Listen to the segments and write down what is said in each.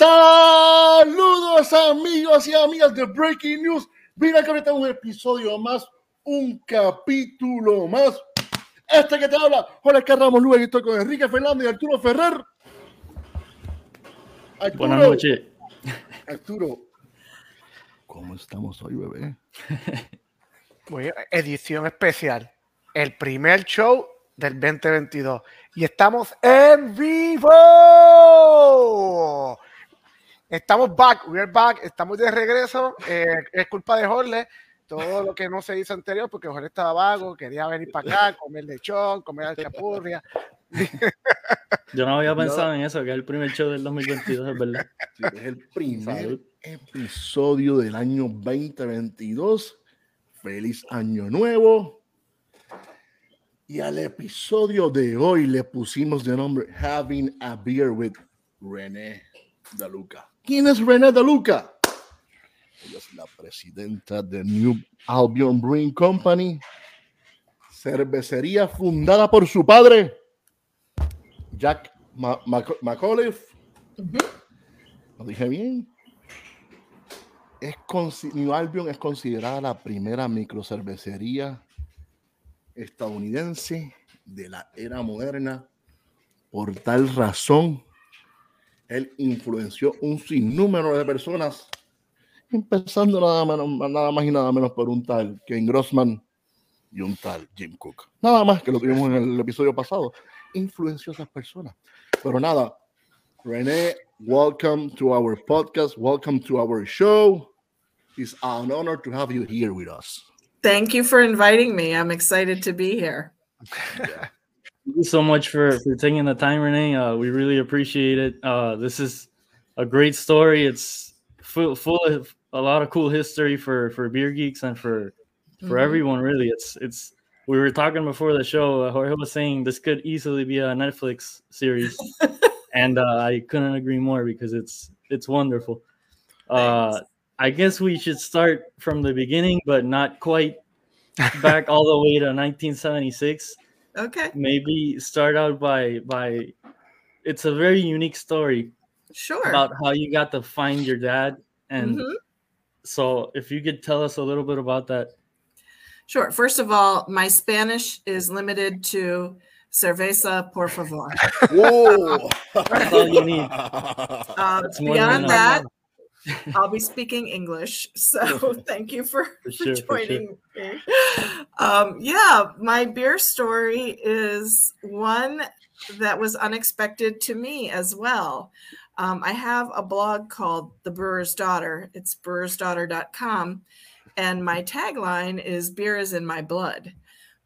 Saludos amigos y amigas de Breaking News. Mira que ahorita un episodio más, un capítulo más. Este que te habla, Jorge Carramos Luis, y estoy con Enrique Fernández y Arturo Ferrer. Arturo, Buenas noches. Arturo, ¿cómo estamos hoy, bebé? edición especial. El primer show del 2022. Y estamos en vivo. Estamos back, we're back, estamos de regreso. Eh, es culpa de Jorge, todo lo que no se hizo anterior, porque Jorge estaba vago, quería venir para acá, comer lechón, comer alcapurria. Yo no había pensado en eso, que es el primer show del 2022, es verdad. es el primer episodio del año 2022. Feliz año nuevo. Y al episodio de hoy le pusimos de nombre Having a Beer with René Daluca. ¿Quién es René De Luca? Ella es la presidenta de New Albion Brewing Company, cervecería fundada por su padre, Jack McAuliffe. ¿Lo dije bien? Es New Albion es considerada la primera microcervecería estadounidense de la era moderna. Por tal razón, él influenció un sinnúmero de personas, empezando nada, menos, nada más y nada menos por un tal Ken Grossman y un tal Jim Cook. Nada más que lo tuvimos en el episodio pasado. Influenció a esas personas. Pero nada, René, welcome to our podcast. Welcome to our show. It's an honor to have you here with us. Thank you for inviting me. I'm excited to be here. yeah. Thank you so much for, for taking the time, Renee. Uh, we really appreciate it. Uh, this is a great story. It's full, full of a lot of cool history for for beer geeks and for for mm-hmm. everyone. Really, it's it's. We were talking before the show. Uh, Jorge was saying this could easily be a Netflix series, and uh, I couldn't agree more because it's it's wonderful. Uh, I guess we should start from the beginning, but not quite back all the way to 1976. Okay. Maybe start out by by it's a very unique story. Sure. About how you got to find your dad and mm-hmm. so if you could tell us a little bit about that. Sure. First of all, my Spanish is limited to cerveza por favor. Whoa. That's all you need. Um, beyond that, I'll be speaking English. So thank you for, for, sure, for joining for sure. me. Um, yeah, my beer story is one that was unexpected to me as well. Um, I have a blog called The Brewer's Daughter. It's brewersdaughter.com. And my tagline is Beer is in my blood.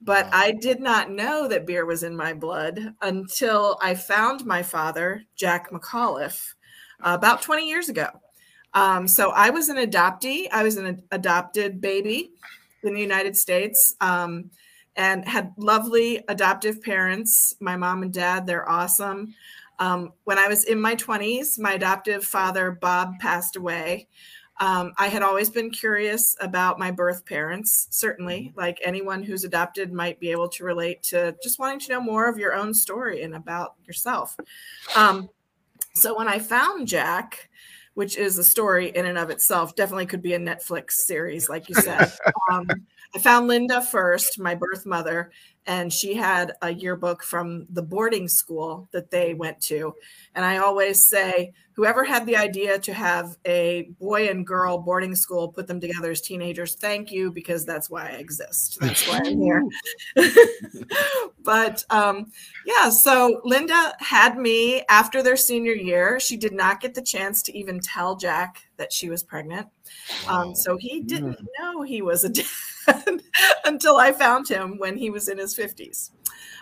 But I did not know that beer was in my blood until I found my father, Jack McAuliffe, uh, about 20 years ago. Um, so I was an adoptee. I was an adopted baby in the United States um, and had lovely adoptive parents. My mom and dad, they're awesome. Um, when I was in my 20s, my adoptive father, Bob, passed away. Um, I had always been curious about my birth parents, certainly, mm-hmm. like anyone who's adopted might be able to relate to just wanting to know more of your own story and about yourself. Um, so when I found Jack, which is a story in and of itself. Definitely could be a Netflix series, like you said. um, I found Linda first, my birth mother, and she had a yearbook from the boarding school that they went to. And I always say, whoever had the idea to have a boy and girl boarding school put them together as teenagers, thank you, because that's why I exist. That's why I'm here. but um, yeah, so Linda had me after their senior year. She did not get the chance to even tell Jack that she was pregnant. Um, so he didn't mm. know he was a dad until I found him when he was in his 50s.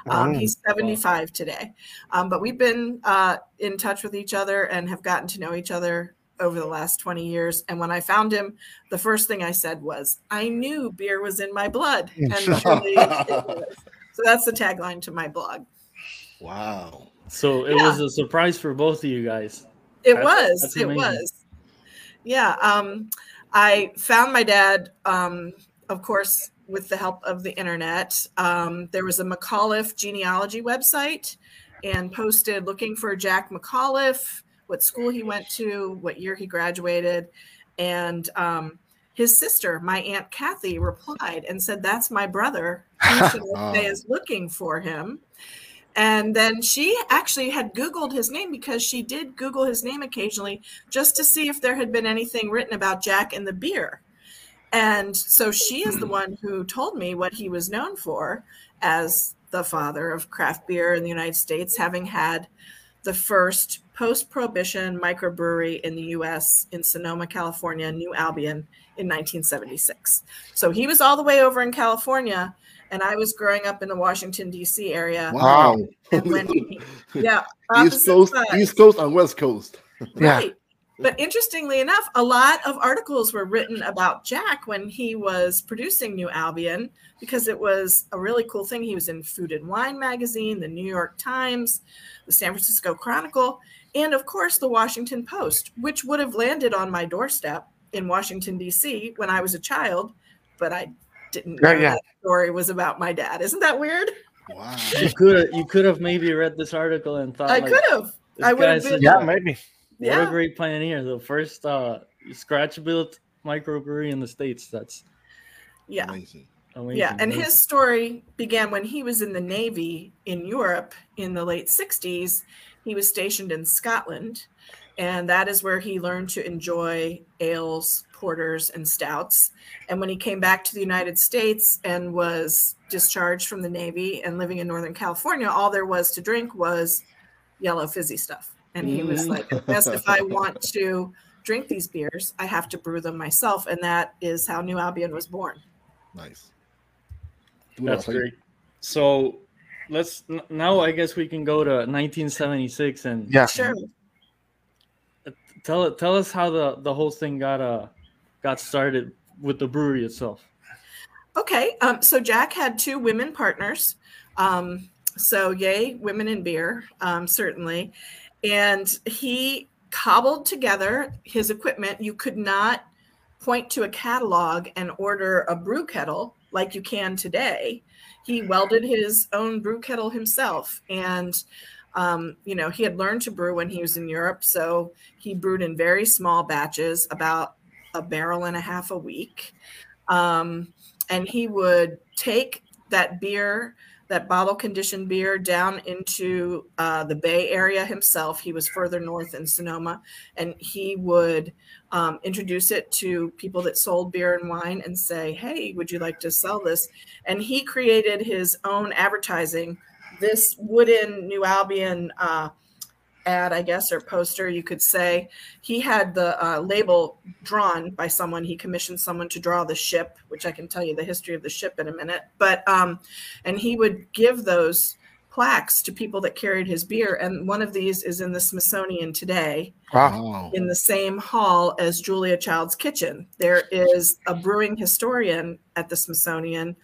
Um, oh, he's 75 today. Um, but we've been uh, in touch with each other and have gotten to know each other over the last 20 years. And when I found him, the first thing I said was, I knew beer was in my blood. And truly, so that's the tagline to my blog. Wow. So it yeah. was a surprise for both of you guys. It that's, was. That's it was. Yeah. Um, I found my dad, um, of course, with the help of the internet. Um, there was a McAuliffe genealogy website and posted looking for Jack McAuliffe, what school he went to, what year he graduated. And um, his sister, my Aunt Kathy, replied and said, That's my brother. He should is looking for him. And then she actually had Googled his name because she did Google his name occasionally just to see if there had been anything written about Jack and the beer. And so she is the hmm. one who told me what he was known for as the father of craft beer in the United States, having had the first post prohibition microbrewery in the US in Sonoma, California, New Albion in 1976. So he was all the way over in California and I was growing up in the Washington D.C. area. Wow! And when he, yeah, East Coast, sides. East Coast, and West Coast. Right. Yeah. But interestingly enough, a lot of articles were written about Jack when he was producing New Albion because it was a really cool thing. He was in Food and Wine magazine, the New York Times, the San Francisco Chronicle, and of course the Washington Post, which would have landed on my doorstep in Washington D.C. when I was a child, but I didn't know yeah. that story was about my dad. Isn't that weird? Wow. You could you could have maybe read this article and thought I like, could have. I would have been. Yeah, maybe. What yeah. a great pioneer! The first uh, scratch built microbrewery in the states. That's yeah. Amazing. Amazing. Yeah, and his story began when he was in the Navy in Europe in the late 60s. He was stationed in Scotland, and that is where he learned to enjoy ales, porters, and stouts. And when he came back to the United States and was discharged from the Navy and living in Northern California, all there was to drink was yellow fizzy stuff. And he was like, best if I want to drink these beers, I have to brew them myself. And that is how New Albion was born. Nice. That's great. So let's now I guess we can go to 1976 and yeah, sure. Tell it. Tell us how the the whole thing got uh got started with the brewery itself. Okay, um, so Jack had two women partners. Um, so yay, women in beer, um, certainly. And he cobbled together his equipment. You could not point to a catalog and order a brew kettle like you can today. He welded his own brew kettle himself. And, um, you know, he had learned to brew when he was in Europe. So he brewed in very small batches, about a barrel and a half a week. Um, and he would take that beer, that bottle conditioned beer, down into uh, the Bay Area himself. He was further north in Sonoma, and he would um, introduce it to people that sold beer and wine and say, Hey, would you like to sell this? And he created his own advertising. This wooden New Albion uh, ad, I guess, or poster, you could say. He had the uh, label drawn by someone. He commissioned someone to draw the ship, which I can tell you the history of the ship in a minute. But um, and he would give those plaques to people that carried his beer, and one of these is in the Smithsonian today, wow. in the same hall as Julia Child's Kitchen. There is a brewing historian at the Smithsonian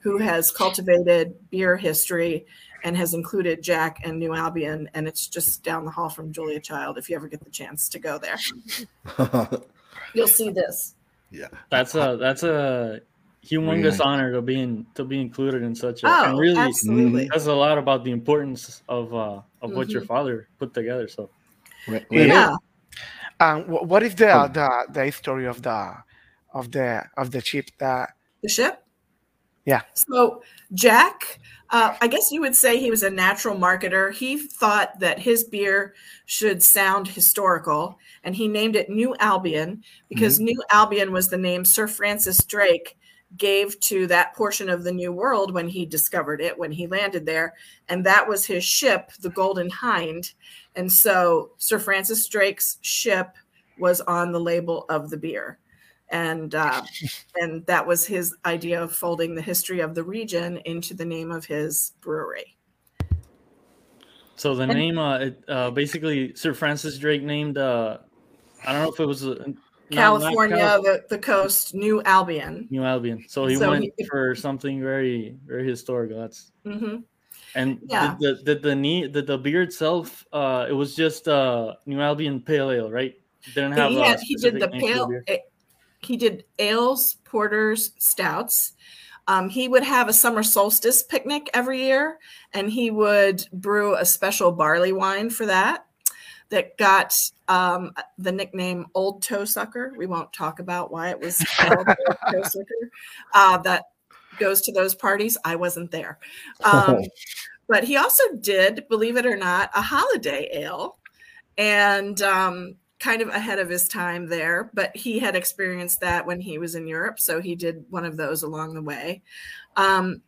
who has cultivated beer history and has included Jack and New Albion, and it's just down the hall from Julia Child. If you ever get the chance to go there, you'll see this. Yeah, that's a that's a humongous honor to be in, to be included in such a oh, and really absolutely. that's a lot about the importance of uh of mm-hmm. what your mm-hmm. father put together. So yeah. Um, what is the the the history of the of the of the ship that the ship? Yeah. So Jack, uh, I guess you would say he was a natural marketer. He thought that his beer should sound historical, and he named it New Albion because mm-hmm. New Albion was the name Sir Francis Drake gave to that portion of the New World when he discovered it, when he landed there. And that was his ship, the Golden Hind. And so Sir Francis Drake's ship was on the label of the beer and uh, and that was his idea of folding the history of the region into the name of his brewery. So the and, name, uh, it, uh, basically, Sir Francis Drake named. Uh, I don't know if it was uh, California, not the, the coast, New Albion. New Albion. So he so went he, for something very, very historical. That's. Mm-hmm. And yeah. did the did the knee did the beer itself? Uh, it was just uh New Albion Pale Ale, right? Didn't have. He, had, he did the pale he did ales, porters, stouts. Um, he would have a summer solstice picnic every year, and he would brew a special barley wine for that that got um, the nickname Old Toe Sucker. We won't talk about why it was called Old Toe Sucker. Uh, that goes to those parties. I wasn't there. Um, but he also did, believe it or not, a holiday ale. And um, kind of ahead of his time there, but he had experienced that when he was in Europe. So he did one of those along the way. Um,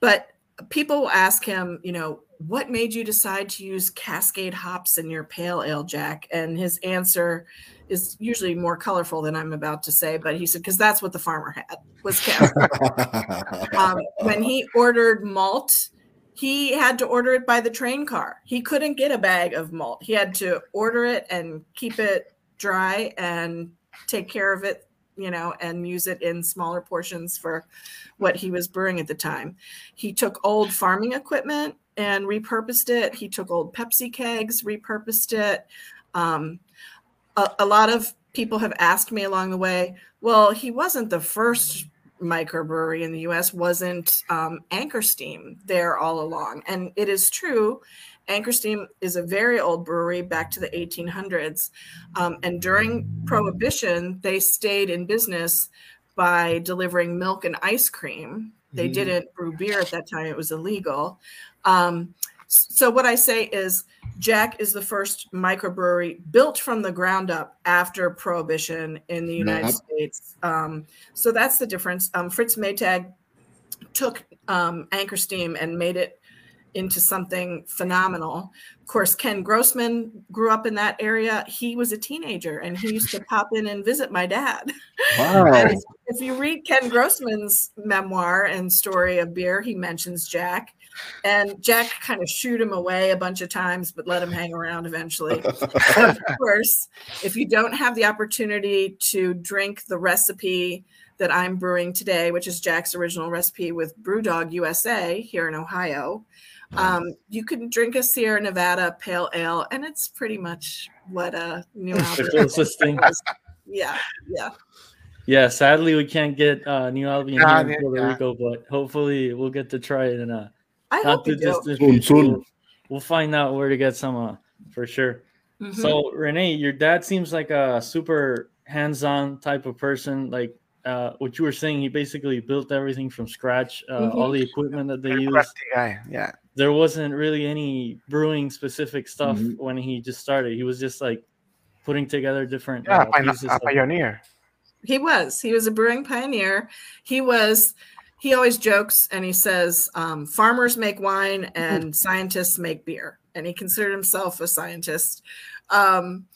but people will ask him, you know, what made you decide to use Cascade hops in your pale ale, Jack? And his answer is usually more colorful than I'm about to say, but he said, because that's what the farmer had was Cascade. um, when he ordered malt, he had to order it by the train car. He couldn't get a bag of malt. He had to order it and keep it dry and take care of it, you know, and use it in smaller portions for what he was brewing at the time. He took old farming equipment and repurposed it. He took old Pepsi kegs, repurposed it. Um, a, a lot of people have asked me along the way, well, he wasn't the first microbrewery in the US wasn't um, Anchor Steam there all along. And it is true, Anchor Steam is a very old brewery back to the 1800s. Um, and during Prohibition, they stayed in business by delivering milk and ice cream. They mm. didn't brew beer at that time, it was illegal. Um, so, what I say is, Jack is the first microbrewery built from the ground up after Prohibition in the United States. Um, so that's the difference. Um, Fritz Maytag took um, Anchor Steam and made it into something phenomenal. Of course, Ken Grossman grew up in that area. He was a teenager and he used to pop in and visit my dad. Wow. if you read Ken Grossman's memoir and story of beer, he mentions Jack. And Jack kind of shoot him away a bunch of times, but let him hang around eventually. of course, if you don't have the opportunity to drink the recipe that I'm brewing today, which is Jack's original recipe with Brewdog USA here in Ohio, um, you can drink a Sierra Nevada Pale Ale, and it's pretty much what a New Albion thing. Yeah, yeah. Yeah, sadly we can't get uh, New Albion here in Puerto yeah. Rico, but hopefully we'll get to try it in a I not too distant soon, soon. We'll, find out where to get some uh, for sure. Mm-hmm. So Renee, your dad seems like a super hands-on type of person. Like uh, what you were saying, he basically built everything from scratch. Uh, mm-hmm. All the equipment that they use. Yeah. There wasn't really any brewing specific stuff mm-hmm. when he just started. He was just like putting together different. Yeah, uh, a pioneer. He was. He was a brewing pioneer. He was he always jokes and he says um, farmers make wine and scientists make beer. And he considered himself a scientist. Um,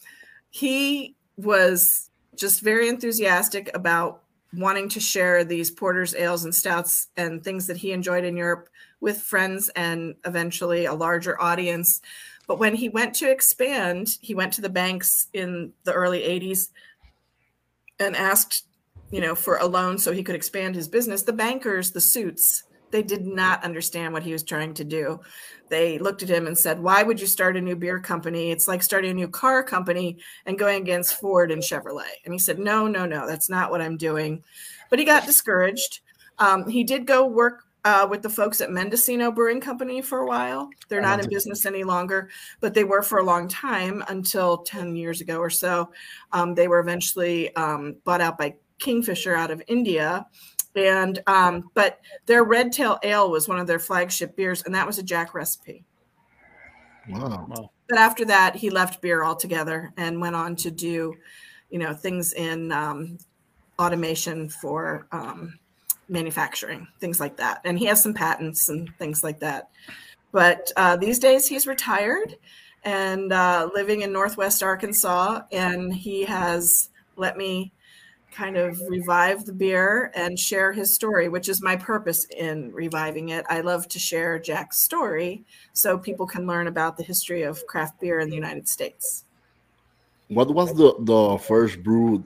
he was just very enthusiastic about wanting to share these porters ales and stouts and things that he enjoyed in europe with friends and eventually a larger audience. But when he went to expand he went to the banks in the early 80s and asked you know, for a loan so he could expand his business. The bankers, the suits, they did not understand what he was trying to do. They looked at him and said, Why would you start a new beer company? It's like starting a new car company and going against Ford and Chevrolet. And he said, No, no, no, that's not what I'm doing. But he got discouraged. Um, he did go work uh, with the folks at Mendocino Brewing Company for a while. They're not in business any longer, but they were for a long time until 10 years ago or so. Um, they were eventually um, bought out by Kingfisher out of India. And um, but their Red Tail Ale was one of their flagship beers, and that was a Jack recipe. Wow. But after that, he left beer altogether and went on to do, you know, things in um, automation for um, manufacturing, things like that. And he has some patents and things like that. But uh, these days, he's retired and uh, living in Northwest Arkansas, and he has let me kind of revive the beer and share his story, which is my purpose in reviving it. I love to share Jack's story so people can learn about the history of craft beer in the United States. What was the, the first brew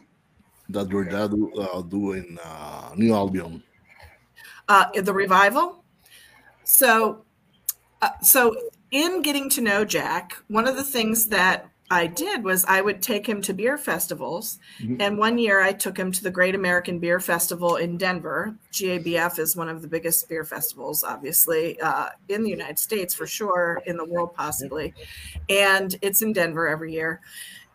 that your dad uh, do in uh, New Albion? Uh, the revival. So, uh, so in getting to know Jack, one of the things that I did was I would take him to beer festivals. Mm-hmm. And one year I took him to the Great American Beer Festival in Denver. GABF is one of the biggest beer festivals, obviously, uh, in the United States for sure, in the world possibly. And it's in Denver every year.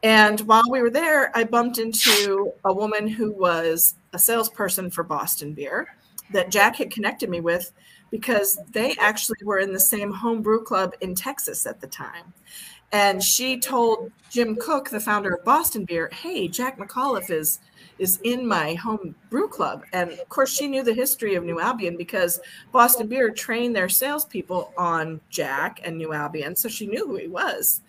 And while we were there, I bumped into a woman who was a salesperson for Boston Beer that Jack had connected me with because they actually were in the same homebrew club in Texas at the time. And she told Jim Koch, the founder of Boston Beer, "Hey, Jack McAuliffe is is in my home brew club." And of course, she knew the history of New Albion because Boston Beer trained their salespeople on Jack and New Albion, so she knew who he was.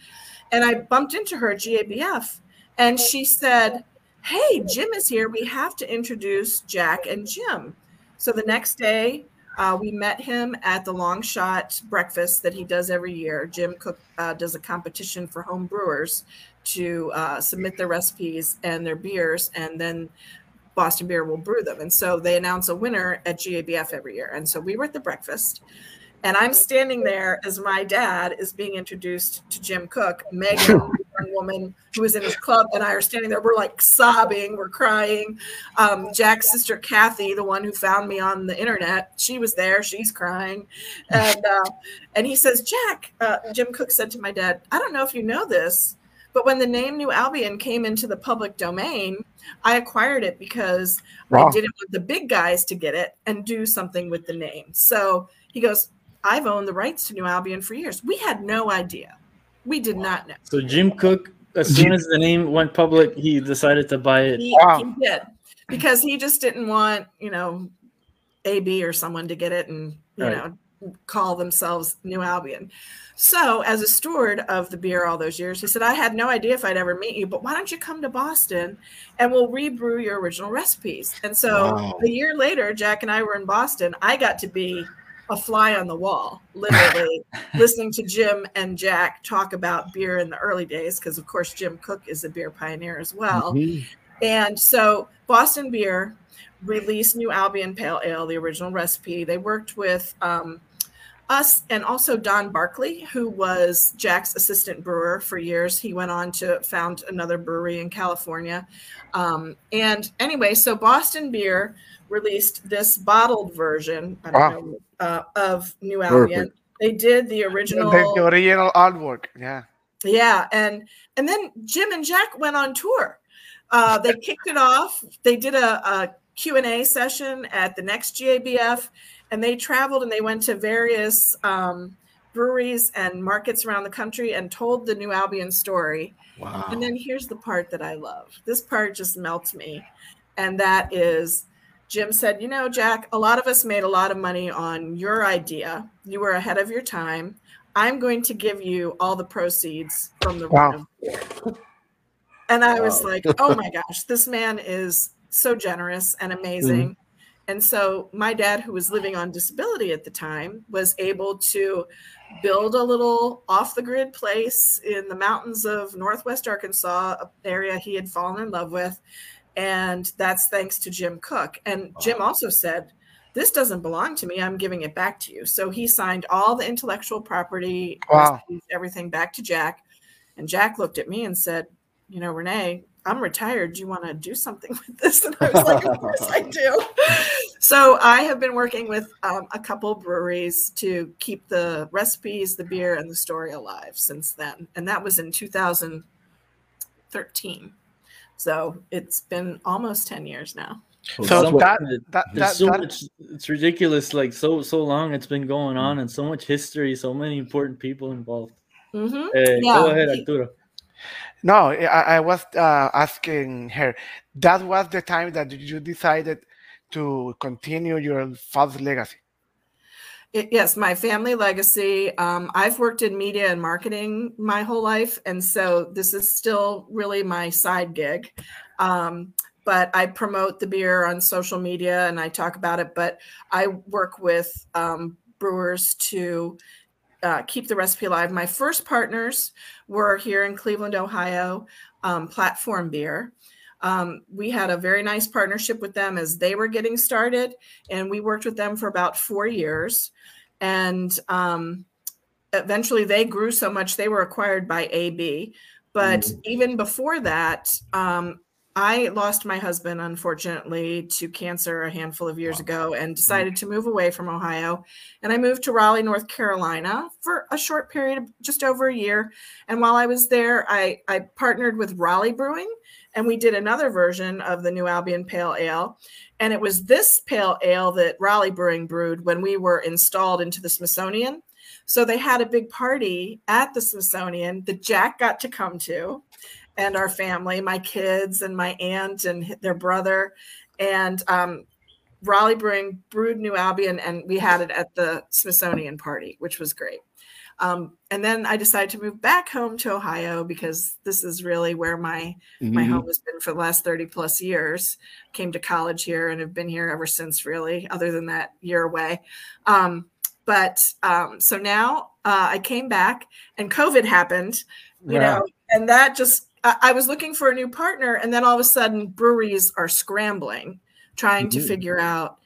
And I bumped into her at GABF, and she said, "Hey, Jim is here. We have to introduce Jack and Jim." So the next day, uh, we met him at the long shot breakfast that he does every year. Jim Koch uh, does a competition for home brewers to uh, submit their recipes and their beers, and then Boston Beer will brew them. And so they announce a winner at GABF every year. And so we were at the breakfast, and I'm standing there as my dad is being introduced to Jim Koch, Megan, young woman who was in his club, and I are standing there. We're like sobbing, we're crying. Um, Jack's sister Kathy, the one who found me on the internet, she was there. She's crying, and uh, and he says, Jack, uh, Jim Koch said to my dad, I don't know if you know this, but when the name New Albion came into the public domain, I acquired it because wow. I didn't want the big guys to get it and do something with the name. So he goes, I've owned the rights to New Albion for years. We had no idea. We did not know. So Jim Koch, as soon as the name went public, he decided to buy it. He, wow. he did because he just didn't want you know AB or someone to get it and you right. know call themselves New Albion. So, as a steward of the beer all those years, he said, I had no idea if I'd ever meet you, but why don't you come to Boston and we'll rebrew your original recipes? And so, wow. a year later, Jack and I were in Boston. I got to be a fly on the wall, literally listening to Jim and Jack talk about beer in the early days, because of course Jim Koch is a beer pioneer as well. Mm-hmm. And so Boston Beer released New Albion Pale Ale, the original recipe. They worked with um, us and also Don Barkley, who was Jack's assistant brewer for years. He went on to found another brewery in California. Um, and anyway, so Boston Beer released this bottled version wow. know, uh, of New Albion. Perfect. They did the original the original artwork. Yeah. Yeah, and and then Jim and Jack went on tour. Uh, they kicked it off. They did a, a Q&A session at the next GABF and they traveled and they went to various um, breweries and markets around the country and told the New Albion story. Wow. And then here's the part that I love. This part just melts me. And that is Jim said, You know, Jack, a lot of us made a lot of money on your idea. You were ahead of your time. I'm going to give you all the proceeds from the wow. room. And I was like, Oh my gosh, this man is so generous and amazing. Mm-hmm. And so my dad, who was living on disability at the time, was able to build a little off the grid place in the mountains of Northwest Arkansas, an area he had fallen in love with and that's thanks to Jim Koch. And Jim also said, This doesn't belong to me. I'm giving it back to you. So he signed all the intellectual property, wow. everything back to Jack. And Jack looked at me and said, You know, Renee, I'm retired. Do you want to do something with this? And I was like, Of course I do. so I have been working with um, a couple breweries to keep the recipes, the beer, and the story alive since then. And that was in 2013. So it's been almost 10 years now. So that, that, that, so that, much, it's ridiculous. Like so, so long it's been going on and so much history, so many important people involved. Mm-hmm. Uh, yeah. Go ahead, Arturo. No, I, I was uh, asking her. That was the time that you decided to continue your father's legacy yes, my family legacy. Um, I've worked in media and marketing my whole life, and so this is still really my side gig. Um, but I promote the beer on social media and I talk about it. But I work with um, brewers to uh, keep the recipe alive. My first partners were here in Cleveland, Ohio, um, Platform Beer. Um, we had a very nice partnership with them as they were getting started, and we worked with them for about four years. And um, eventually, they grew so much they were acquired by AB. But mm. even before that, um, I lost my husband, unfortunately, to cancer a handful of years wow. ago and decided to move away from Ohio. And I moved to Raleigh, North Carolina for a short period of just over a year. And while I was there, I, I partnered with Raleigh Brewing and we did another version of the New Albion Pale Ale. And it was this pale ale that Raleigh Brewing brewed when we were installed into the Smithsonian. So they had a big party at the Smithsonian that Jack got to come to and our family, my kids and my aunt and their brother. And um, Raleigh Brewing brewed New Albion, and we had it at the Smithsonian party, which was great. Um, and then I decided to move back home to Ohio because this is really where my mm-hmm. my home has been for the last 30 plus years. Came to college here and have been here ever since, really, other than that year away. Um, but um, so now uh, I came back and COVID happened, you know, and that just I was looking for a new partner, and then all of a sudden, breweries are scrambling, trying mm-hmm. to figure out,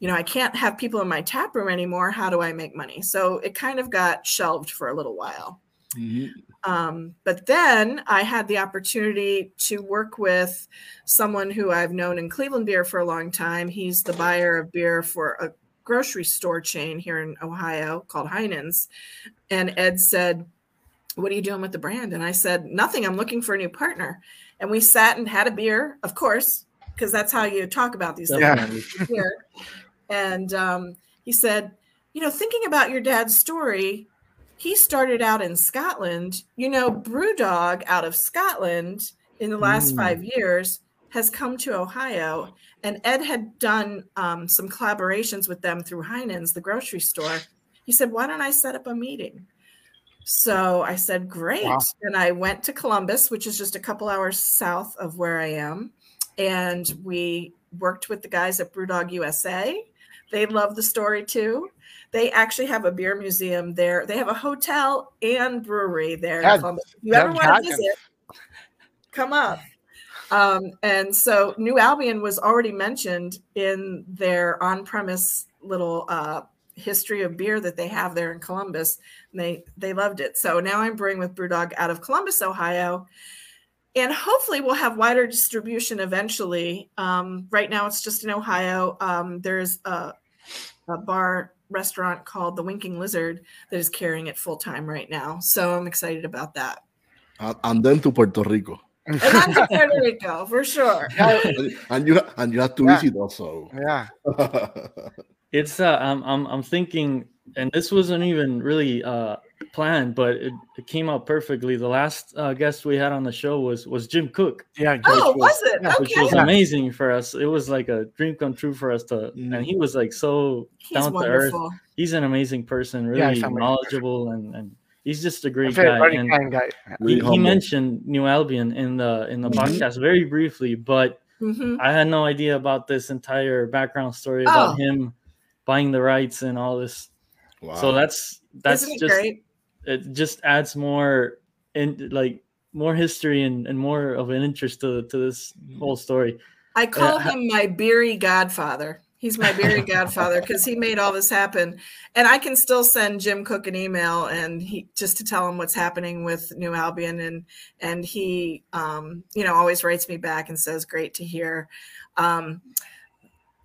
you know, I can't have people in my tap room anymore. How do I make money? So it kind of got shelved for a little while. Mm-hmm. Um, but then I had the opportunity to work with someone who I've known in Cleveland beer for a long time. He's the buyer of beer for a grocery store chain here in Ohio called Heinen's. And Ed said, what are you doing with the brand? And I said, nothing. I'm looking for a new partner. And we sat and had a beer, of course, because that's how you talk about these things. And um, he said, you know, thinking about your dad's story, he started out in Scotland. You know, Brewdog out of Scotland in the last mm. five years has come to Ohio. And Ed had done um, some collaborations with them through Heinen's, the grocery store. He said, why don't I set up a meeting? So I said, great. Wow. And I went to Columbus, which is just a couple hours south of where I am. And we worked with the guys at Brewdog USA. They love the story too. They actually have a beer museum there. They have a hotel and brewery there in If you ever want to visit, come up. Um, and so New Albion was already mentioned in their on premise little uh, history of beer that they have there in Columbus. they they loved it. So now I'm brewing with Brewdog out of Columbus, Ohio, and hopefully we'll have wider distribution eventually. Um, right now it's just in Ohio. Um, there's a, a bar restaurant called the Winking Lizard that is carrying it full time right now. So I'm excited about that. And then to Puerto Rico. and then to Puerto Rico for sure. and you and you have to yeah. visit also. Yeah. It's uh, I'm I'm I'm thinking, and this wasn't even really uh planned, but it, it came out perfectly. The last uh, guest we had on the show was was Jim Koch. Yeah, oh, was, was it? Which was amazing for us. It was like a dream come true for us to, mm. and he was like so he's down wonderful. to earth. He's an amazing person, really yeah, knowledgeable, and and he's just a great guy. And guy. He, he, mentioned New Albion in the in the mm-hmm. podcast very briefly, but. Mm-hmm. I had no idea about this entire background story about oh. him buying the rights and all this. Wow. So that's that's just great? It just adds more in like more history and, and more of an interest to to this whole story. I call uh, him my beery godfather. He's my beery godfather because he made all this happen. And I can still send Jim Koch an email and he just to tell him what's happening with New Albion and and he um, you know always writes me back and says great to hear. Um,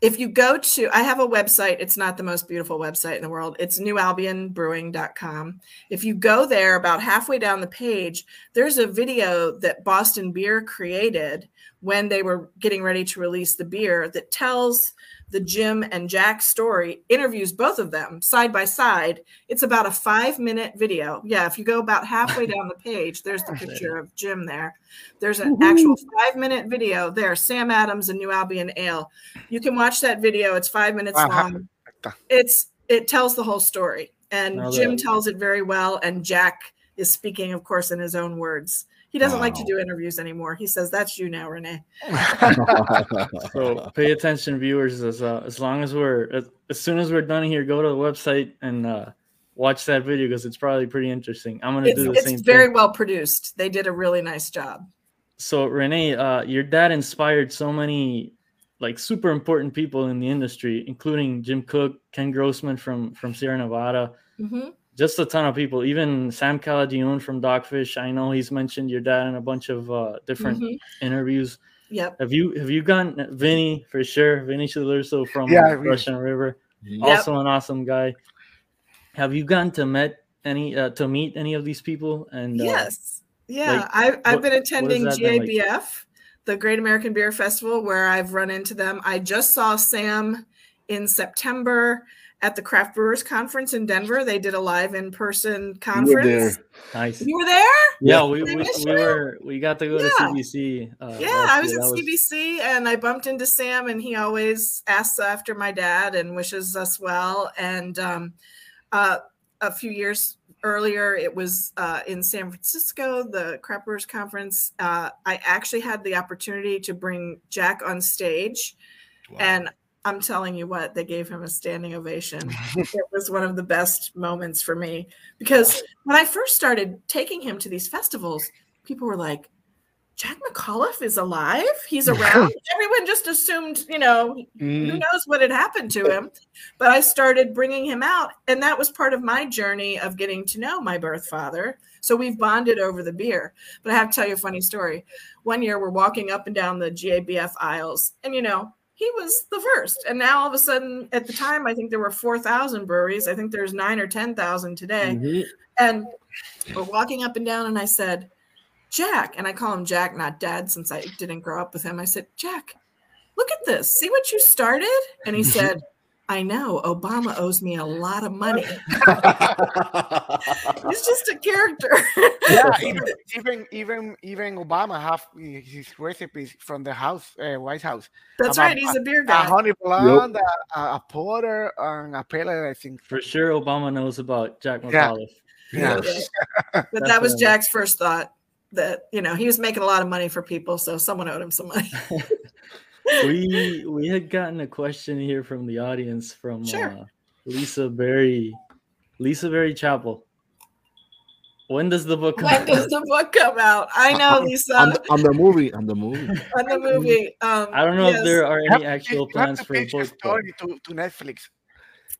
if you go to i have a website. It's not the most beautiful website in the world. It's newalbionbrewing.com if you go there about halfway down the page there's a video that boston beer created when they were getting ready to release the beer that tells the Jim and Jack story, interviews both of them side by side. It's about a five minute video. Yeah, if you go about halfway down the page, there's the picture of Jim there. There's an actual five minute video there, Sam Adams and New Albion Ale. You can watch that video. It's five minutes long. It's it tells the whole story. And Jim tells it very well. And Jack is speaking, of course, in his own words. He doesn't wow. like to do interviews anymore. He says, "That's you now, Renee." so pay attention, viewers. As uh, as long as we're as, as, soon as we're done here, go to the website and uh, watch that video because it's probably pretty interesting. I'm gonna it's, do the it's same. It's very thing. well produced. They did a really nice job. So Renee, uh, your dad inspired so many like super important people in the industry, including Jim Koch, Ken Grossman from from Sierra Nevada. Mm-hmm just a ton of people. Even Sam Calagione from Dogfish. I know he's mentioned your dad in a bunch of uh, different mm-hmm. interviews. Yep. Have you have you gotten Vinny for sure? Vinny Cilurzo from yeah, Russian River, yep. also an awesome guy. Have you gotten to met any uh, to meet any of these people? And uh, yes, yeah, like, I've I've what, been attending GABF, like? the Great American Beer Festival, where I've run into them. I just saw Sam in September at the Craft Brewers Conference in Denver. They did a live in person conference. Nice. You were there? Yeah, we, we, we, were. We got to go yeah. to CBC. Uh, yeah, I was at was... CBC and I bumped into Sam, and he always asks after my dad and wishes us well. And um, uh, a few years earlier, it was uh, in San Francisco, the Craft Brewers Conference. Uh, I actually had the opportunity to bring Jack on stage. Wow. And I'm telling you what, they gave him a standing ovation. it was one of the best moments for me because when I first started taking him to these festivals, people were like, Jack McAuliffe is alive. He's around. Everyone just assumed, you know, mm. who knows what had happened to him. But I started bringing him out, and that was part of my journey of getting to know my birth father. So we've bonded over the beer. But I have to tell you a funny story. One year we're walking up and down the GABF aisles, and you know, he was the first. And now all of a sudden, at the time, I think there were 4,000 breweries. I think there's nine or 10,000 today. Mm-hmm. And we're walking up and down, and I said, Jack, and I call him Jack, not dad, since I didn't grow up with him. I said, Jack, look at this. See what you started? And he said, I know Obama owes me a lot of money. He's just a character. yeah, even, even even even Obama have his recipes from the house, uh, White House. That's right. He's a beer guy. A honey blonde, yep. a, a, porter, and a pale. I think for sure Obama knows about Jack McAuliffe. Yeah. yeah. but that was Jack's first thought that you know he was making a lot of money for people, so someone owed him some money we we had gotten a question here from the audience from sure. uh, Lisa Berry, Lisa Berry Chapel. When does the book come when out? does the book come out? I know, Lisa. on, on, the movie, on the movie. on the movie. Um, I don't know yes. if there are any actual plans for a book. Story to, to Netflix.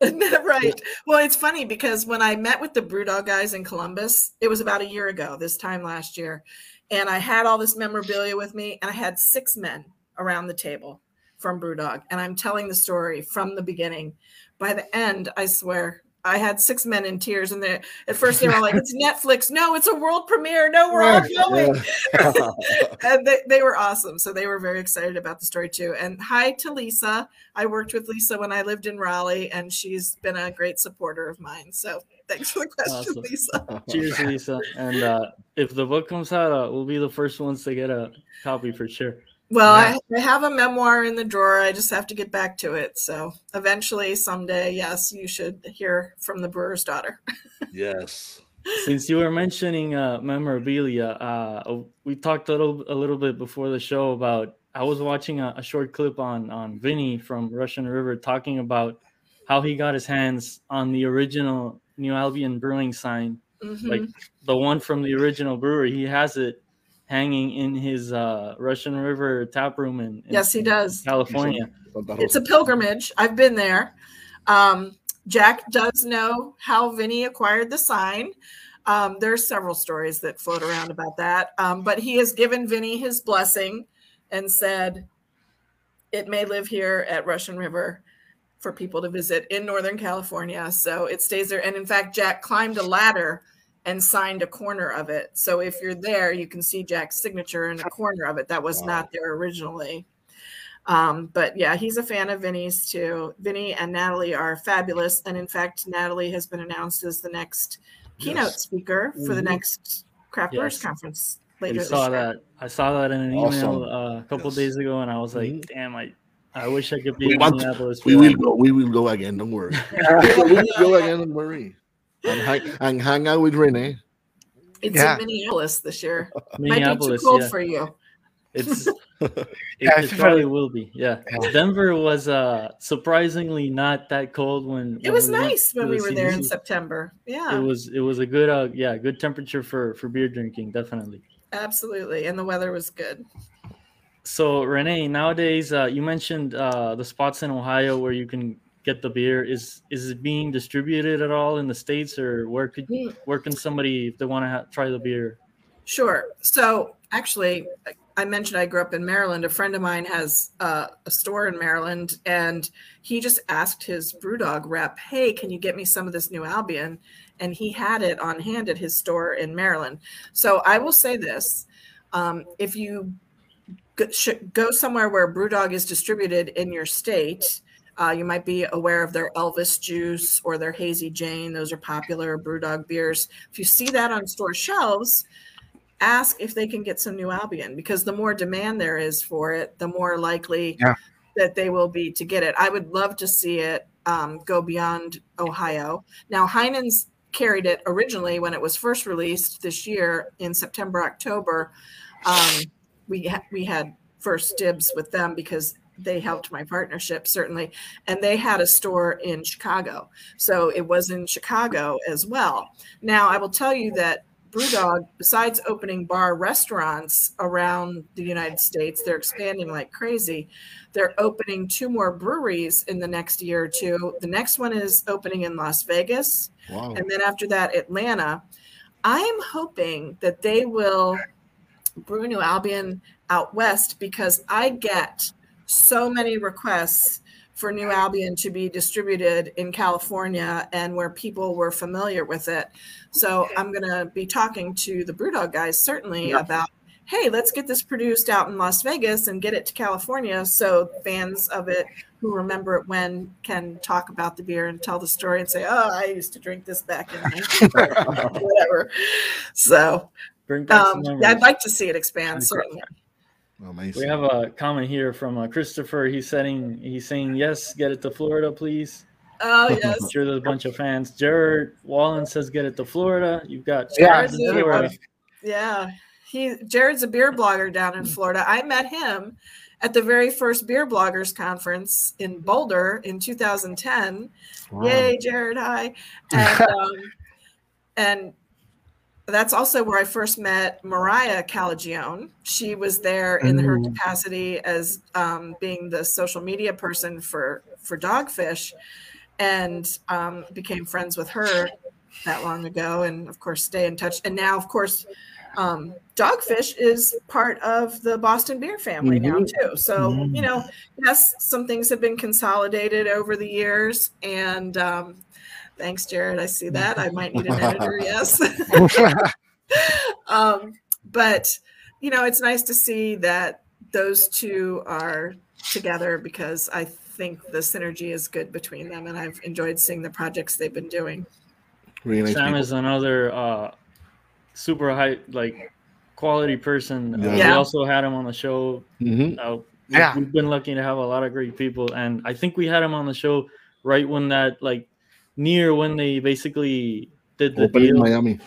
right. Well, it's funny because when I met with the Brewdog guys in Columbus, it was about a year ago, this time last year. And I had all this memorabilia with me, and I had six men around the table from Brewdog, and I'm telling the story from the beginning. By the end, I swear, I had six men in tears, and they at first they were like, "It's Netflix, no, it's a world premiere, no, we're all going." and they, they were awesome, so they were very excited about the story too. And hi to Lisa. I worked with Lisa when I lived in Raleigh, and she's been a great supporter of mine. So thanks for the question, awesome. Lisa. Cheers, Lisa. And uh, if the book comes out, uh, we'll be the first ones to get a copy for sure. Well, yeah. I, I, have a memoir in the drawer. I just have to get back to it. So eventually, someday, yes, you should hear from the brewer's daughter. yes. Since you were mentioning uh, memorabilia, uh, we talked a little a little bit before the show about. I was watching a, a short clip on on Vinny from Russian River talking about how he got his hands on the original New Albion Brewing sign, mm-hmm. like the one from the original brewery. He has it hanging in his uh, Russian River tap room in, in yes, he does California. It's a pilgrimage. I've been there. Um, Jack does know how Vinny acquired the sign. Um, there's several stories that float around about that, um, but he has given Vinny his blessing and said it may live here at Russian River for people to visit in Northern California. So it stays there. And in fact, Jack climbed a ladder and signed a corner of it. So if you're there, you can see Jack's signature in a corner of it. That was wow. not there originally. Um, but yeah, he's a fan of Vinny's too. Vinny and Natalie are fabulous. And in fact, Natalie has been announced as the next yes. keynote speaker for mm-hmm. the next Craft Brewers yes. Conference later. I saw that. I saw that in an awesome. email uh, a couple yes. days ago, and I was like, mm-hmm. "Damn, I I wish I could be we in Minneapolis." We will go. We will go again. Don't worry. we will go again. Don't worry and hang, and hang out with Renee. It's yeah. in Minneapolis this year. Minneapolis, Might be too cold yeah. for you. It's it, yeah, it probably will be. Yeah. yeah. Denver was uh surprisingly not that cold when, it was we nice when we were there in September. Yeah. It was it was a good uh yeah, good temperature for for beer drinking, definitely. Absolutely. And the weather was good. So Renee, nowadays uh you mentioned uh the spots in Ohio where you can get the beer. Is is it being distributed at all in the states, or where could Mm. where can somebody if they want to ha- try the beer? Sure. So actually, I mentioned I grew up in Maryland. A friend of mine has uh, a store in Maryland, and he just asked his BrewDog rep, "Hey, can you get me some of this new Albion?" And he had it on hand at his store in Maryland. So I will say this: um, if you go, go somewhere where BrewDog is distributed in your state. Uh, you might be aware of their Elvis juice or their Hazy Jane. Those are popular BrewDog beers. If you see that on store shelves, ask if they can get some new Albion because the more demand there is for it, the more likely Yeah. that they will be to get it. I would love to see it um, go beyond Ohio. Now, Heinen's carried it originally when it was first released this year in September, October. Um, we ha- we had first dibs with them because they helped my partnership certainly, and they had a store in Chicago, so it was in Chicago as well. Now, I will tell you that BrewDog, besides opening bar restaurants around the United States, they're expanding like crazy. They're opening two more breweries in the next year or two. The next one is opening in Las Vegas, Wow. and then after that, Atlanta. I am hoping that they will brew New Albion out west because I get so many requests for New Albion to be distributed in California and where people were familiar with it. So I'm going to be talking to the Brewdog guys certainly Yeah. about, hey, let's get this produced out in Las Vegas and get it to California so fans of it who remember it when can talk about the beer and tell the story and say, oh, I used to drink this back in whatever. So Bring back um, yeah, I'd like to see it expand certainly. Amazing. We have a comment here from uh, Christopher. He's saying he's saying yes, get it to Florida, please. Oh yes. I'm sure there's a bunch of fans. Jared Walen says get it to Florida. You've got Yeah, in Florida. Yeah. He Jared's a beer blogger down in Florida. I met him at the very first beer bloggers conference in Boulder in 2010. Wow. Yay, Jared, hi. And um, and that's also where I first met Mariah Calagione. She was there in her Mm. capacity as um, being the social media person for for Dogfish, and um, became friends with her that long ago, and of course stay in touch. And now, of course, um, Dogfish is part of the Boston Beer family now Mhm. too. So Mhm. you know, yes, some things have been consolidated over the years, and um, thanks, Jared. I see that. I might need an editor. Yes. um, but you know, it's nice to see that those two are together because I think the synergy is good between them, and I've enjoyed seeing the projects they've been doing. Really nice Sam people. is another uh, super high like quality person. Uh, Yeah. We also had him on the show. Mhm. Uh, Yeah. we've been lucky to have a lot of great people, and I think we had him on the show right when that like near when they basically did the Open in deal. Miami.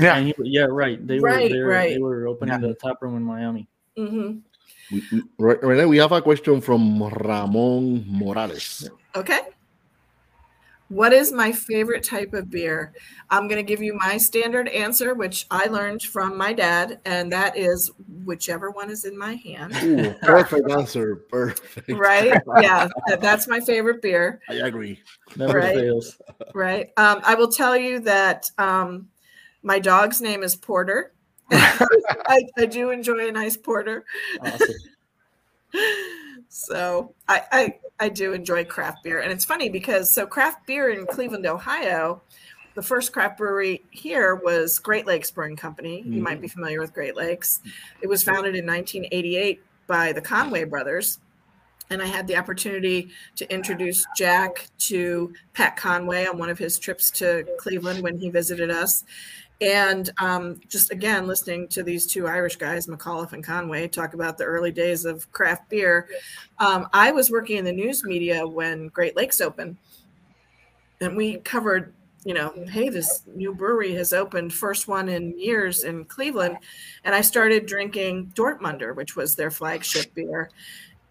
Yeah. He, yeah, right. They Right, were they were, right. they were opening the tap room in Miami. hmm We, we, right, now we have a question from Ramon Morales. Okay. What is my favorite type of beer? I'm going to give you my standard answer, which I learned from my dad, and that is whichever one is in my hand. Ooh, perfect answer. Perfect. Right? Yeah, that's my favorite beer. I agree. Never Right. fails. Right. Um, I will tell you that um, my dog's name is Porter. I, I do enjoy a nice porter. Awesome. So I, I I do enjoy craft beer, and it's funny because so craft beer in Cleveland, Ohio, the first craft brewery here was Great Lakes Brewing Company. You might mm-hmm. be familiar with Great Lakes. It was founded in 1988 by the Conway brothers, and I had the opportunity to introduce Jack to Pat Conway on one of his trips to Cleveland when he visited us. And um, just again, listening to these two Irish guys, McAuliffe and Conway, talk about the early days of craft beer. Um, I was working in the news media when Great Lakes opened, and we covered, you know, hey, this new brewery has opened, first one in years in Cleveland. And I started drinking Dortmunder, which was their flagship beer.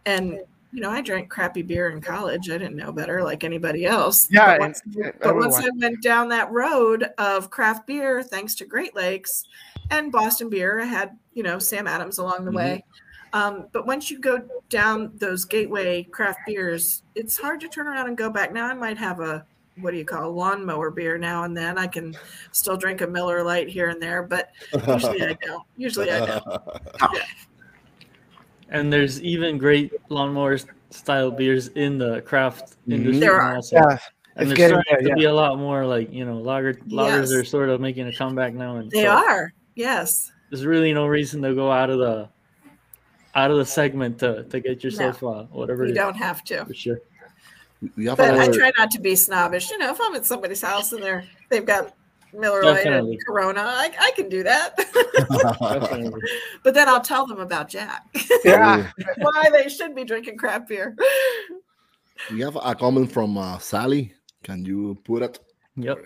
And you know, I drank crappy beer in college. I didn't know better like anybody else. Yeah, But once, and- but once I went down that road of craft beer, thanks to Great Lakes and Boston beer, I had, you know, Sam Adams along the Mhm. way. Um, but once you go down those gateway craft beers, it's hard to turn around and go back. Now I might have a what do you call a lawnmower beer now and then. I can still drink a Miller Lite here and there, but usually I don't. Usually I don't. Yeah. And there's even great lawnmower style beers in the craft Mhm. industry There are. also. Yeah, And it's there's getting starting there, to yeah. be a lot more like you know lager lagers Yes. are sort of making a comeback now. And They so are. Yes. There's really no reason to go out of the out of the segment to, to get yourself uh, whatever. You don't have to. for sure. We have But I try not to be snobbish. You know, if I'm at somebody's house and they're they've got Miller Lite and Corona, I, I can do that. But then I'll tell them about Jack. Yeah. Why they should be drinking craft beer. we have a comment from uh, Sally. Can you put it? Yep.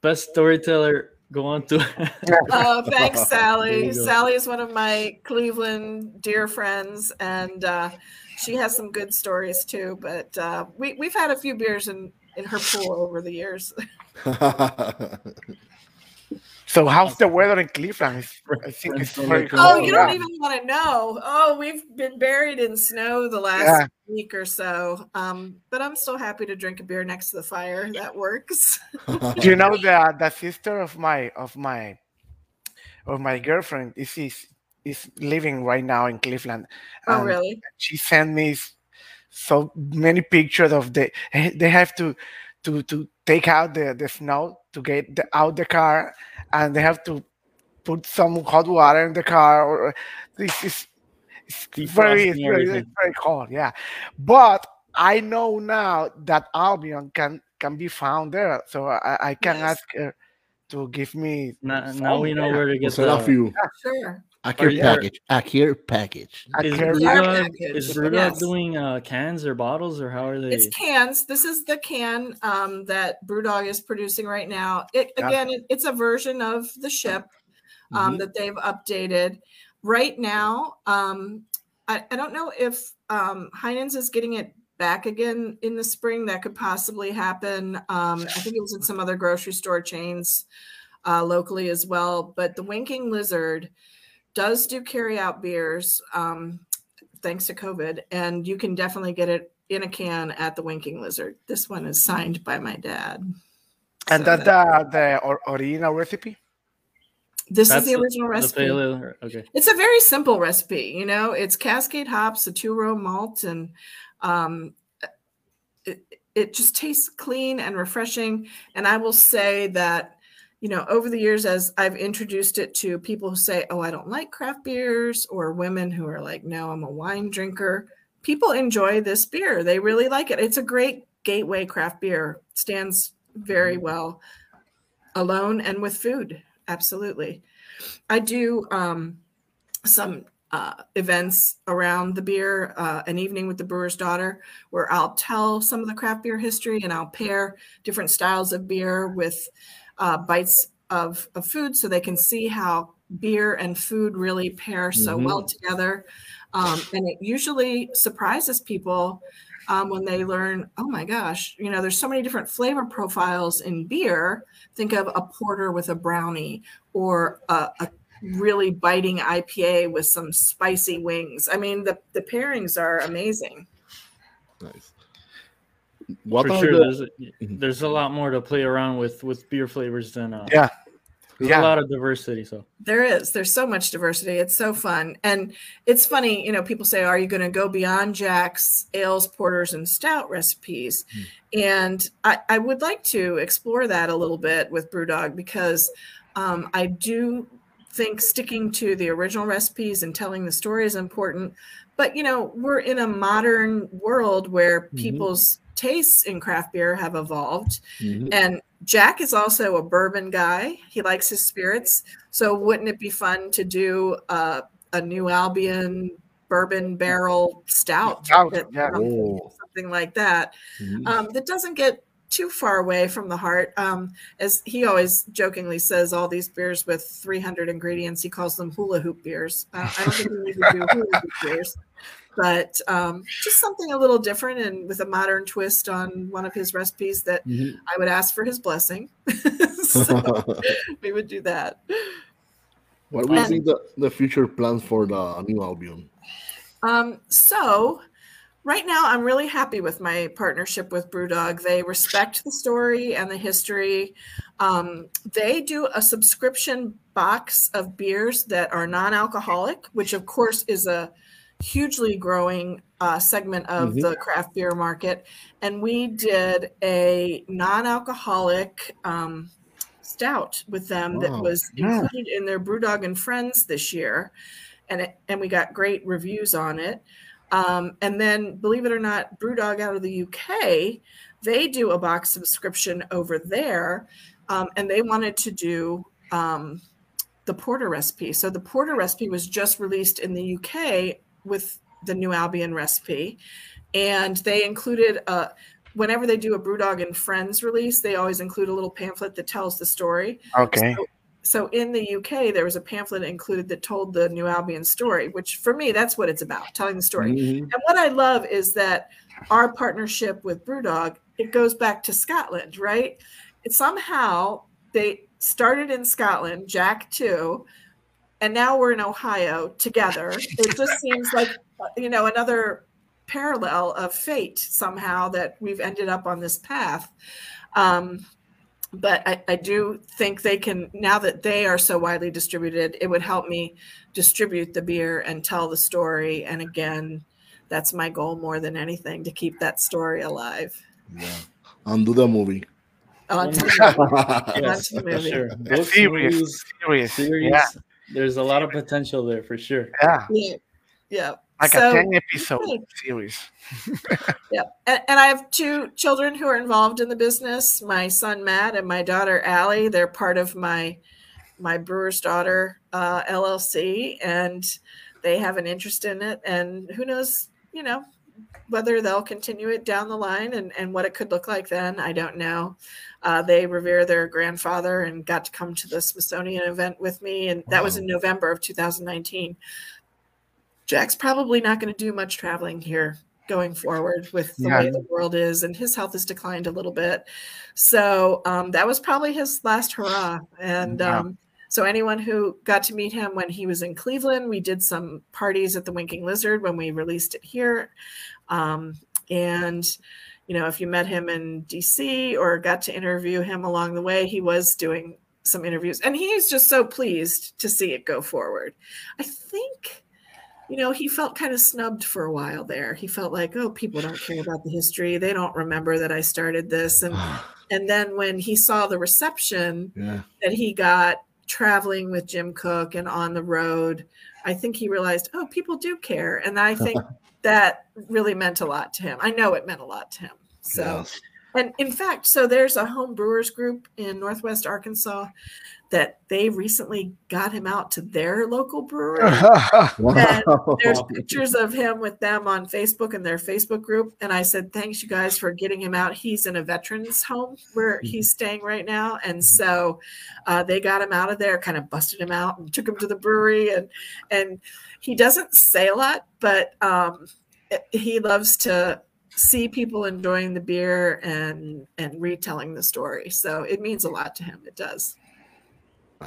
Best storyteller. Go on to. Oh, thanks, Sally. Sally is one of my Cleveland dear friends, and uh, she has some good stories too. But uh, we we've had a few beers in in her pool over the years. So how's the weather in Cleveland? It's, I think it's very don't Oh, cold, you don't yeah. even want to know. Oh, we've been buried in snow the last Yeah. week or so. Um, but I'm still happy to drink a beer next to the fire. That works. Do you know the the sister of my of my of my girlfriend is is, is living right now in Cleveland. Oh, really? She sent me s- so many pictures of the they have to to to take out the, the snow to get the, out the car and they have to put some hot water in the car or this is it's very, it's very, it's very cold yeah but i know now that albion can can be found there so i, I can Yes. ask her to give me now, now we know where to get set up for the. you. Sure. A care package. A care package. I Is care- Our Brewdog, is Brewdog yes. doing uh, cans or bottles or how are they? It's cans. This is the can um, that BrewDog is producing right now. It again, it, it's a version of the ship um, Mhm. that they've updated. Right now, um, I, I don't know if um, Heinen's is getting it back again in the spring. That could possibly happen. Um, I think it was in some other grocery store chains uh, locally as well. But the Winking Lizard does do carry out beers. Um, thanks to COVID, and you can definitely get it in a can at the Winking Lizard. This one is signed by my dad. and So that the the or, original recipe this That's is the original recipe. pale ale, okay. It's a very simple recipe. You know, it's Cascade hops, a two row malt, and um, it, it just tastes clean and refreshing. And I will say that, you know, over the years, as I've introduced it to people who say, oh, I don't like craft beers, or women who are like, no, I'm a wine drinker, people enjoy this beer. They really like it. It's a great gateway craft beer, stands very well alone and with food. Absolutely. I do um, some uh, events around the beer, uh, an evening with the brewer's daughter, where I'll tell some of the craft beer history and I'll pair different styles of beer with uh, bites of, of food so they can see how beer and food really pair so Mhm. well together. Um, and it usually surprises people um, when they learn, oh my gosh, you know, there's so many different flavor profiles in beer. Think of a porter with a brownie or a, a really biting IPA with some spicy wings. I mean, the, the pairings are amazing. Nice. What For sure, the- there's a, there's a lot more to play around with with beer flavors than uh, Yeah. There's Yeah. a lot of diversity. So There is. There's so much diversity. It's so fun. And it's funny, you know, people say, Are you going to go beyond Jack's ales, porters, and stout recipes? And I, I would like to explore that a little bit with Brewdog because um, I do think sticking to the original recipes and telling the story is important. But, you know, we're in a modern world where Mhm. people's tastes in craft beer have evolved. Mhm. And Jack is also a bourbon guy. He likes his spirits. So wouldn't it be fun to do uh, a new Albion bourbon barrel stout? Stout, that- yeah. um. Something like that. Mhm. Um, that doesn't get too far away from the heart. Um, as he always jokingly says, all these beers with 300 ingredients, he calls them hula hoop beers. Uh, I don't think we need to do hula hoop beers, but um, just something a little different and with a modern twist on one of his recipes that Mhm. I would ask for his blessing. so we would do that. what do you think the, the future plans for the new Albion? Um, so right now I'm really happy with my partnership with Brewdog. They respect the story and the history. Um, they do a subscription box of beers that are non-alcoholic, which of course is a hugely growing uh, segment of mm-hmm. the craft beer market. And we did a non-alcoholic um, stout with them that was included yeah. in their Brewdog and Friends this year, and it, and we got great reviews on it. Um, and then, believe it or not, Brewdog out of the UK, they do a box subscription over there, um, and they wanted to do um, the porter recipe. So the porter recipe was just released in the UK with the new Albion recipe, and they included a whenever they do a Brewdog and Friends release, they always include a little pamphlet that tells the story. Okay. So, so, in the UK, there was a pamphlet included that told the New Albion story, which for me, that's what it's about, telling the story. Mm-hmm. And what I love is that our partnership with Brewdog, it goes back to Scotland, right? It somehow they started in Scotland, Jack too, and now we're in Ohio together. It just seems like you know another parallel of fate somehow that we've ended up on this path. Um, but I, I, do think they can now that they are so widely distributed it would help me distribute the beer and tell the story. And again that's my goal more than anything to keep that story alive. Yeah. Um, Undo the movie. Onto the movie. Sure. Both series, series, series yeah. there's a lot of potential there for sure. Yeah. Yeah, yeah like so, a 10 episode series. yeah. And, and, I have two children who are involved in the business my son Matt and my daughter Allie. They're part of my my brewer's daughter uh, LLC, and they have an interest in it. And who knows, you know, whether they'll continue it down the line and, and what it could look like then, I don't know. Uh, they revere their grandfather and got to come to the Smithsonian event with me, and that wow. was in November of 2019. Jack's probably not going to do much traveling here going forward with the yeah. way the world is, and his health has declined a little bit. So um, that was probably his last hurrah. And um, so anyone who got to meet him when he was in Cleveland, we did some parties at the Winking Lizard when we released it here. Um, and you know, if you met him in DC or got to interview him along the way, he was doing some interviews, and he's just so pleased to see it go forward. I think you know, he felt kind of snubbed for a while there. He felt like, oh, people don't care about the history. They don't remember that I started this. And and then when he saw the reception yeah. that he got traveling with Jim Koch and on the road, I think he realized, oh, people do care. And I think that really meant a lot to him. I know it meant a lot to him. So yes. and in fact, so there's a home brewers group in Northwest Arkansas that they recently got him out to their local brewery. and there's pictures of him with them on Facebook and their Facebook group. And I said, thanks you guys for getting him out. He's in a veterans home where mm-hmm. he's staying right now. And so uh, they got him out of there, kind of busted him out and took him to the brewery. And, and he doesn't say a lot, but um, he loves to see people enjoying the beer and and retelling the story so it means a lot to him it does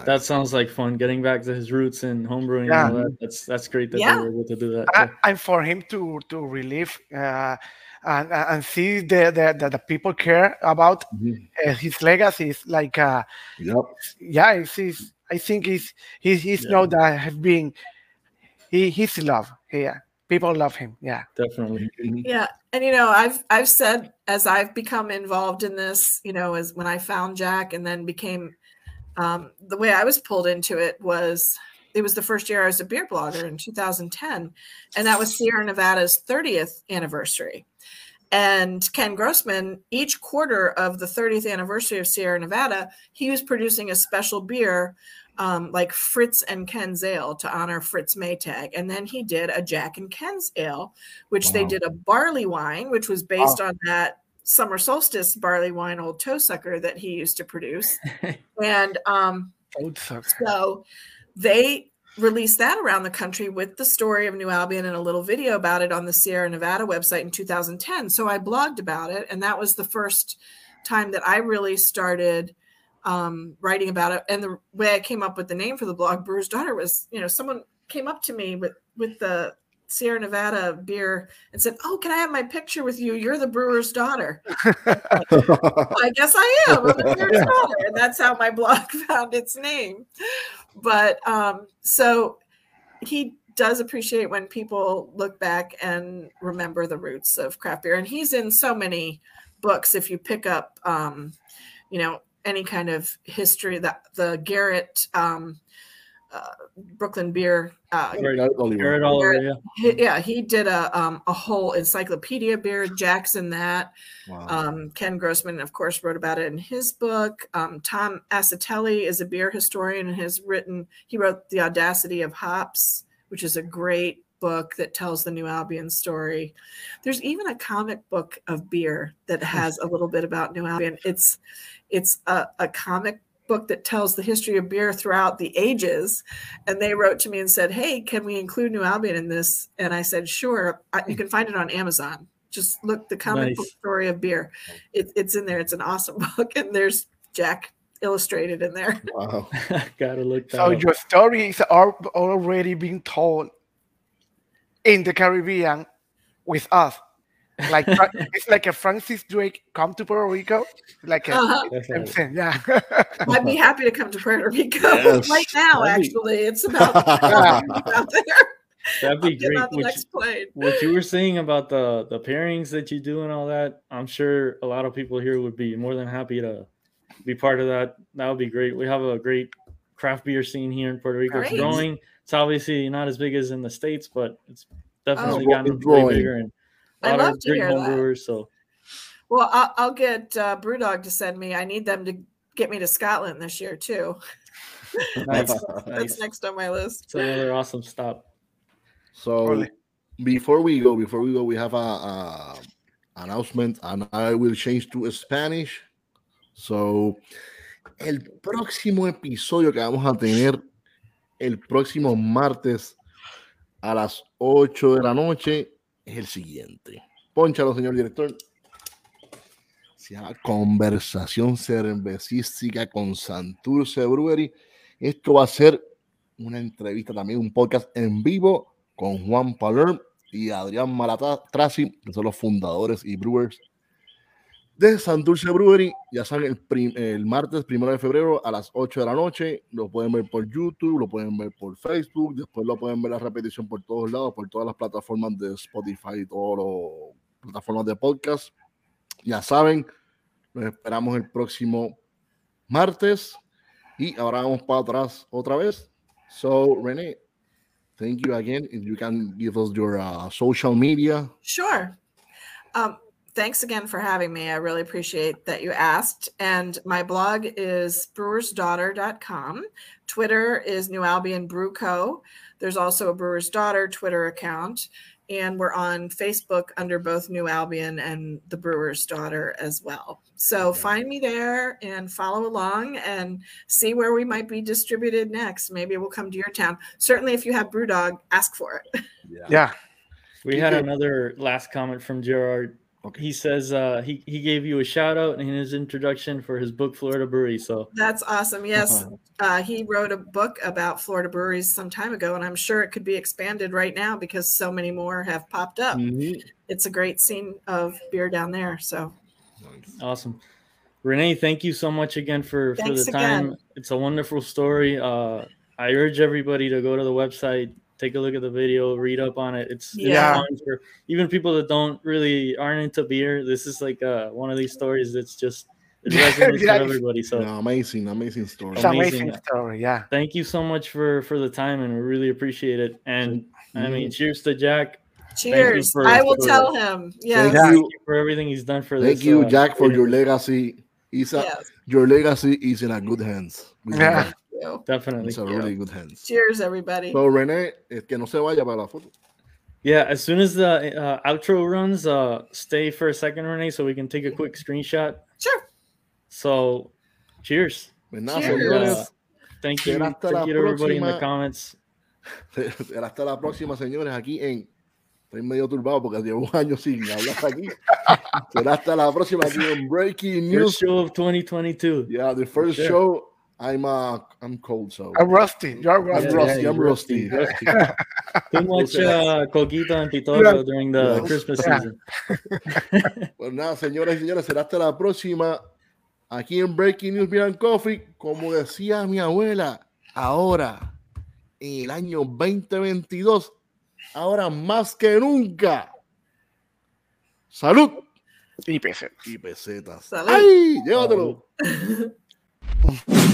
that sounds like fun. Getting back to his roots and homebrewing. Yeah. That. That's that's great that yeah. they were able to do that. And, and for him to to relive uh, and and see the the, the, the people care about mm-hmm. uh, his legacy is like uh, yep. yeah, it's, it's, I think he's he's he's yeah. know that have been he he's love yeah people love him yeah definitely mm-hmm. yeah and you know i've i've said as i've become involved in this you know as when i found jack and then became um, the way I was pulled into it was it was the first year I was a beer blogger in 2010, and that was Sierra Nevada's 30th anniversary. And Ken Grossman, each quarter of the 30th anniversary of Sierra Nevada, he was producing a special beer um, like Fritz and Ken's Ale to honor Fritz Maytag. And then he did a Jack and Ken's Ale, which wow. they did a barley wine, which was based wow. on that summer solstice barley wine old toe sucker that he used to produce. And um old so they released that around the country with the story of new albion and a little video about it on the sierra nevada website in 2010 so i blogged about it and that was the first time that i really started um, writing about it. And the way i came up with the name for the blog brewer's daughter was you know someone came up to me with with the Sierra Nevada beer and said, "Oh, can I have my picture with you? You're the brewer's daughter." I guess I am. I'm the brewer's daughter, and that's how my blog found its name. But um, so he does appreciate when people look back and remember the roots of craft beer, and he's in so many books. If you pick up, um, you know, any kind of history that the Garrett. Um, uh, Brooklyn Beer. Uh, Garrett Oliver, yeah. He, yeah, he did a um, a whole encyclopedia beer. Jackson that. Wow. Um, Ken Grossman, of course, wrote about it in his book. Um, Tom Acitelli is a beer historian and has written. He wrote The Audacity of Hops, which is a great book that tells the New Albion story. There's even a comic book of beer that has a little bit about New Albion. It's it's a, a comic book that tells the history of beer throughout the ages. And they wrote to me and said, Hey, can we include New Albion in this? And I said, Sure. I, you can find it on Amazon. Just look the comic nice. book story of beer. It, it's in there. It's an awesome book. And there's Jack illustrated in there. Wow. Gotta look So up. your story is already being told in the Caribbean with us like it's like a Francis Drake come to Puerto Rico, like a, uh-huh. yeah. I'd be happy to come to Puerto Rico yes. right now. That'd actually, be... it's about, out there. That'd be great. What you, what you, were saying about the the pairings that you do and all that, I'm sure a lot of people here would be more than happy to be part of that. That would be great. We have a great craft beer scene here in Puerto Rico. Great. It's growing. It's obviously not as big as in the states, but it's definitely oh, gotten way bigger. And I love to hear that. Brewers, so. Well, I'll, I'll get uh, BrewDog to send me. I need them to get me to Scotland this year too. that's, nice. that's next on my list. It's another awesome stop. So before we go, before we go, we have a, a announcement, and I will change to Spanish. So, el próximo episodio que vamos a tener el próximo martes a las 8 de la noche es el siguiente. Pónchalo, señor director. Se llama Conversación Cervecística con Santurce Brewery. Esto va a ser una entrevista también, un podcast en vivo con Juan Paler y Adrián Malatrazi, que son los fundadores y brewers de Santurce Brewery. Ya saben, el, el, martes primero de febrero a las 8 de la noche. Lo pueden ver por YouTube, lo pueden ver por Facebook, después lo pueden ver la repetición por todos lados, por todas las plataformas de Spotify y todas las plataformas de podcast. Ya saben, nos esperamos el próximo martes. Y ahora vamos para atrás otra vez. So, René, thank you again. If you can give us your uh, social media. Sure. Um, thanks again for having me. I really appreciate that you asked. And my blog is brewersdaughter.com. Twitter is New Albion Brew Co. There's also a Brewer's Daughter Twitter account. And we're on Facebook under both New Albion and the Brewer's Daughter as well. So find me there and follow along and see where we might be distributed next. Maybe we'll come to your town. Certainly, if you have Brewdog, ask for it. Yeah. yeah. We had another last comment from Gerard Okay. He says uh, he he gave you a shout out in his introduction for his book Florida Brewery. So that's awesome. Yes, uh-huh. uh, he wrote a book about Florida breweries some time ago, and I'm sure it could be expanded right now because so many more have popped up. Mm-hmm. It's a great scene of beer down there. So awesome, Renee. Thank you so much again for Thanks for the time. Again. It's a wonderful story. Uh, I urge everybody to go to the website take a look at the video, read up on it. It's, yeah. It's for even people that don't really aren't into beer. This is like uh, one of these stories that's just it resonates yeah. with everybody. So no, amazing, amazing story. Amazing. amazing story. Yeah. Thank you so much for for the time, and we really appreciate it. And mm-hmm. I mean, cheers to Jack. Cheers. For, I will for, tell him. Yes. Thank you for everything he's done for Thank this. Thank you, uh, Jack, for your legacy. Isa, yes. your legacy is in a good hands. Yeah you. Definitely. It's a really good hands. Cheers, everybody. So, René, es que no se vaya para la foto. Yeah, as soon as the uh, outro runs, uh, stay for a second, Renee, so we can take a quick screenshot. Sure. So, cheers. cheers. Uh, thank you. Thank you to everybody in the comments. Hasta la próxima, señores, aquí en. Estoy medio turbado porque llevo un año sin hablar aquí. Será hasta la próxima aquí en Breaking News. First show of 2022. Yeah, the first sure. show I'm uh I'm cold, so I'm rusty. You're rusty. I'm rusty. I'm rusty. rusty. Too much uh, coquito and during the Christmas season. pues nada, señoras y señores, será hasta la próxima aquí en Breaking News Beer and Coffee. Como decía mi abuela, ahora, en el año 2022, ahora más que nunca. Salud. Y pesetas. Y pesetas. Salud. ¡Ay! Llévatelo.